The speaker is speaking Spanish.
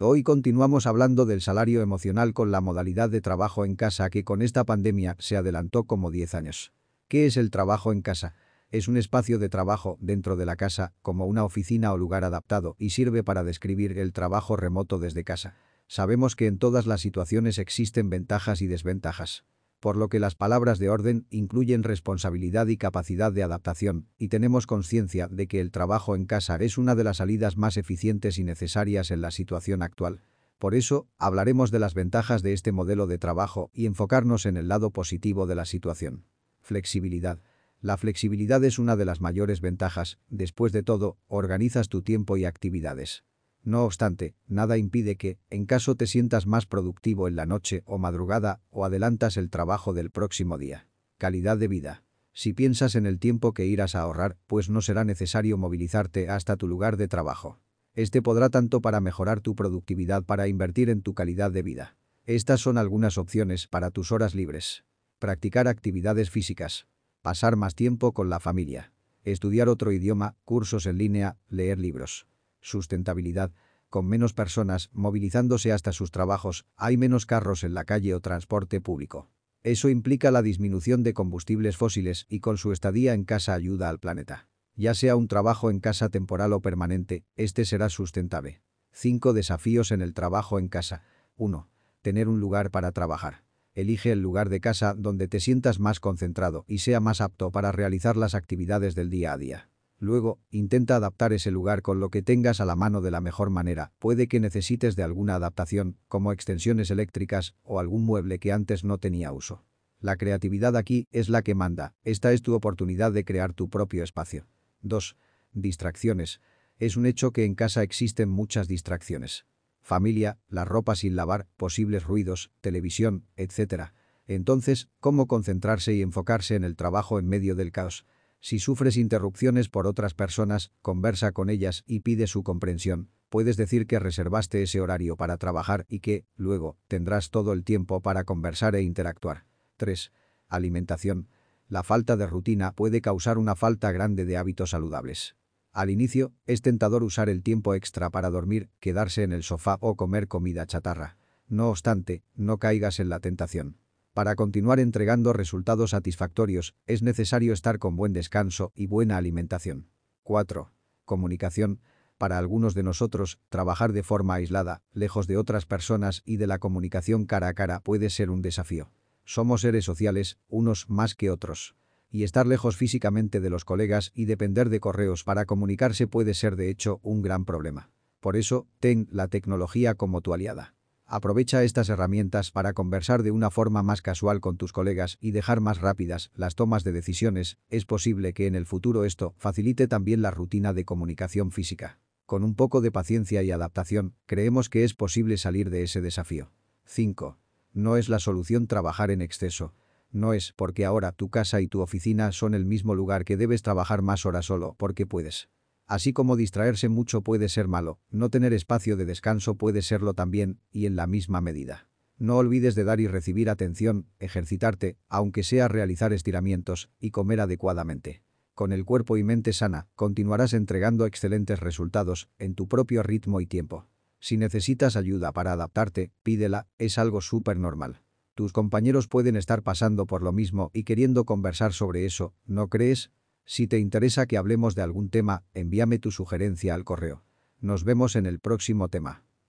Hoy continuamos hablando del salario emocional con la modalidad de trabajo en casa que con esta pandemia se adelantó como 10 años. ¿Qué es el trabajo en casa? Es un espacio de trabajo dentro de la casa, como una oficina o lugar adaptado, y sirve para describir el trabajo remoto desde casa. Sabemos que en todas las situaciones existen ventajas y desventajas por lo que las palabras de orden incluyen responsabilidad y capacidad de adaptación, y tenemos conciencia de que el trabajo en casa es una de las salidas más eficientes y necesarias en la situación actual. Por eso, hablaremos de las ventajas de este modelo de trabajo y enfocarnos en el lado positivo de la situación. Flexibilidad. La flexibilidad es una de las mayores ventajas, después de todo, organizas tu tiempo y actividades. No obstante, nada impide que, en caso te sientas más productivo en la noche o madrugada, o adelantas el trabajo del próximo día. Calidad de vida. Si piensas en el tiempo que irás a ahorrar, pues no será necesario movilizarte hasta tu lugar de trabajo. Este podrá tanto para mejorar tu productividad para invertir en tu calidad de vida. Estas son algunas opciones para tus horas libres. Practicar actividades físicas. Pasar más tiempo con la familia. Estudiar otro idioma, cursos en línea, leer libros sustentabilidad, con menos personas movilizándose hasta sus trabajos, hay menos carros en la calle o transporte público. Eso implica la disminución de combustibles fósiles y con su estadía en casa ayuda al planeta. Ya sea un trabajo en casa temporal o permanente, este será sustentable. 5 desafíos en el trabajo en casa. 1. Tener un lugar para trabajar. Elige el lugar de casa donde te sientas más concentrado y sea más apto para realizar las actividades del día a día. Luego, intenta adaptar ese lugar con lo que tengas a la mano de la mejor manera. Puede que necesites de alguna adaptación, como extensiones eléctricas o algún mueble que antes no tenía uso. La creatividad aquí es la que manda. Esta es tu oportunidad de crear tu propio espacio. 2. Distracciones. Es un hecho que en casa existen muchas distracciones. Familia, la ropa sin lavar, posibles ruidos, televisión, etc. Entonces, ¿cómo concentrarse y enfocarse en el trabajo en medio del caos? Si sufres interrupciones por otras personas, conversa con ellas y pide su comprensión. Puedes decir que reservaste ese horario para trabajar y que, luego, tendrás todo el tiempo para conversar e interactuar. 3. Alimentación. La falta de rutina puede causar una falta grande de hábitos saludables. Al inicio, es tentador usar el tiempo extra para dormir, quedarse en el sofá o comer comida chatarra. No obstante, no caigas en la tentación. Para continuar entregando resultados satisfactorios, es necesario estar con buen descanso y buena alimentación. 4. Comunicación. Para algunos de nosotros, trabajar de forma aislada, lejos de otras personas y de la comunicación cara a cara puede ser un desafío. Somos seres sociales, unos más que otros. Y estar lejos físicamente de los colegas y depender de correos para comunicarse puede ser de hecho un gran problema. Por eso, ten la tecnología como tu aliada. Aprovecha estas herramientas para conversar de una forma más casual con tus colegas y dejar más rápidas las tomas de decisiones. Es posible que en el futuro esto facilite también la rutina de comunicación física. Con un poco de paciencia y adaptación, creemos que es posible salir de ese desafío. 5. No es la solución trabajar en exceso. No es porque ahora tu casa y tu oficina son el mismo lugar que debes trabajar más horas solo porque puedes. Así como distraerse mucho puede ser malo, no tener espacio de descanso puede serlo también, y en la misma medida. No olvides de dar y recibir atención, ejercitarte, aunque sea realizar estiramientos, y comer adecuadamente. Con el cuerpo y mente sana, continuarás entregando excelentes resultados, en tu propio ritmo y tiempo. Si necesitas ayuda para adaptarte, pídela, es algo súper normal. Tus compañeros pueden estar pasando por lo mismo y queriendo conversar sobre eso, ¿no crees? Si te interesa que hablemos de algún tema, envíame tu sugerencia al correo. Nos vemos en el próximo tema.